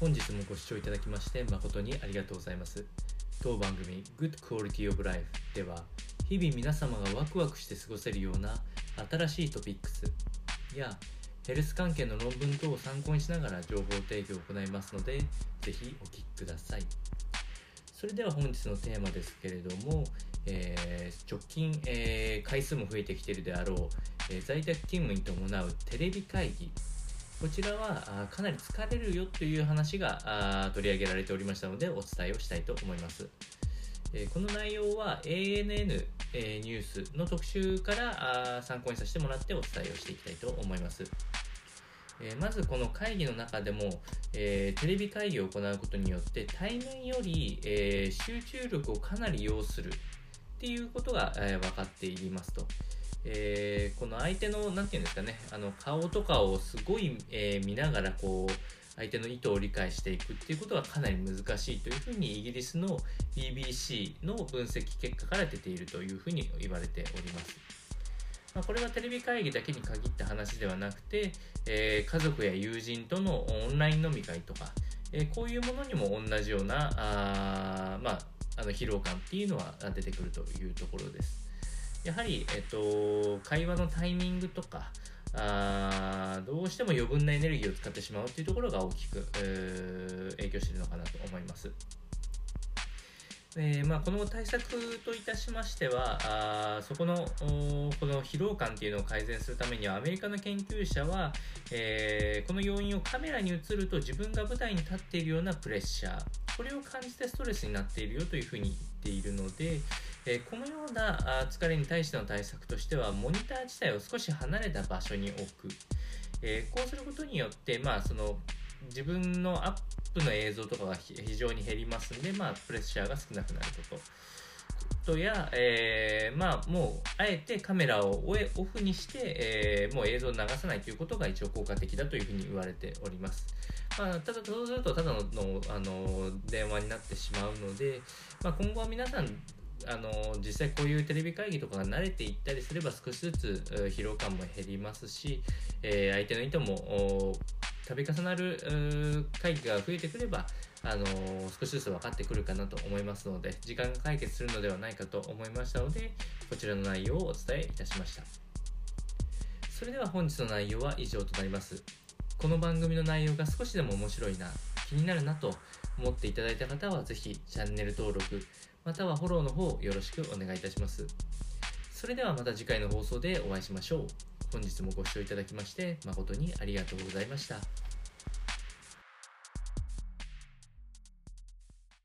本日もご視聴いただきまして誠にありがとうございます。当番組 Good Quality of Life では日々皆様がワクワクして過ごせるような新しいトピックスやヘルス関係の論文等を参考にしながら情報提供を行いますのでぜひお聞きください。それでは本日のテーマですけれども、えー、直近、えー、回数も増えてきているであろう、えー、在宅勤務に伴うテレビ会議こちらはかなり疲れるよという話が取り上げられておりましたのでお伝えをしたいと思います。この内容は ANN、ニュースの特集から参考にさせてもらってお伝えをしていきたいと思います。まずこの会議の中でも、え、テレビ会議を行うことによって対面より、え、集中力をかなり要するっていうことが、え分かっていますと。えこの相手の何て言うんですかねあの顔とかをすごい、え見ながらこう相手の意図を理解していくっていうことはかなり難しいというふうにイギリスの BBC の分析結果から出ているというふうに言われております。まあ、これはテレビ会議だけに限った話ではなくて、えー、家族や友人とのオンライン飲み会とか、え、こういうものにも同じようなあ、まあ、あの疲労感っていうのは出てくるというところです。やはり、えっと、会話のタイミングとか、あどうしても余分なエネルギーを使ってしまうというところが大きく、えー、影響しているのかなと思います。えー、まあ、この対策といたしましては、あそこのこの疲労感というのを改善するためには、アメリカの研究者は、えー、この要因をカメラに映ると自分が舞台に立っているようなプレッシャー、これを感じてストレスになっているよというふうに言っているので、え、このような疲れに対しての対策としては、モニター自体を少し離れた場所に置く。えこうすることによって、まあ、その自分のアップの映像とかが非常に減りますんで、まあ、プレッシャーが少なくなること。とや、えー、まあ、もう、あえてカメラをオフにして、えー、もう映像を流さないということが一応効果的だというふうに言われております。まあ、ただ、そうすると、ただのあの電話になってしまうので、まあ、今後は皆さん、あの実際こういうテレビ会議とかが慣れていったりすれば少しずつ疲労感も減りますし、えー、相手の意図も度重なる会議が増えてくれば、あの少しずつ分かってくるかなと思いますので時間が解決するのではないかと思いましたのでこちらの内容をお伝えいたしました。それでは本日の内容は以上となります。この番組の内容が少しでも面白いな気になるなと思っていただいた方はぜひチャンネル登録またはフォローの方よろしくお願いいたしますそれではまた次回の放送でお会いしましょう本日もご視聴いただきまして誠にありがとうございました。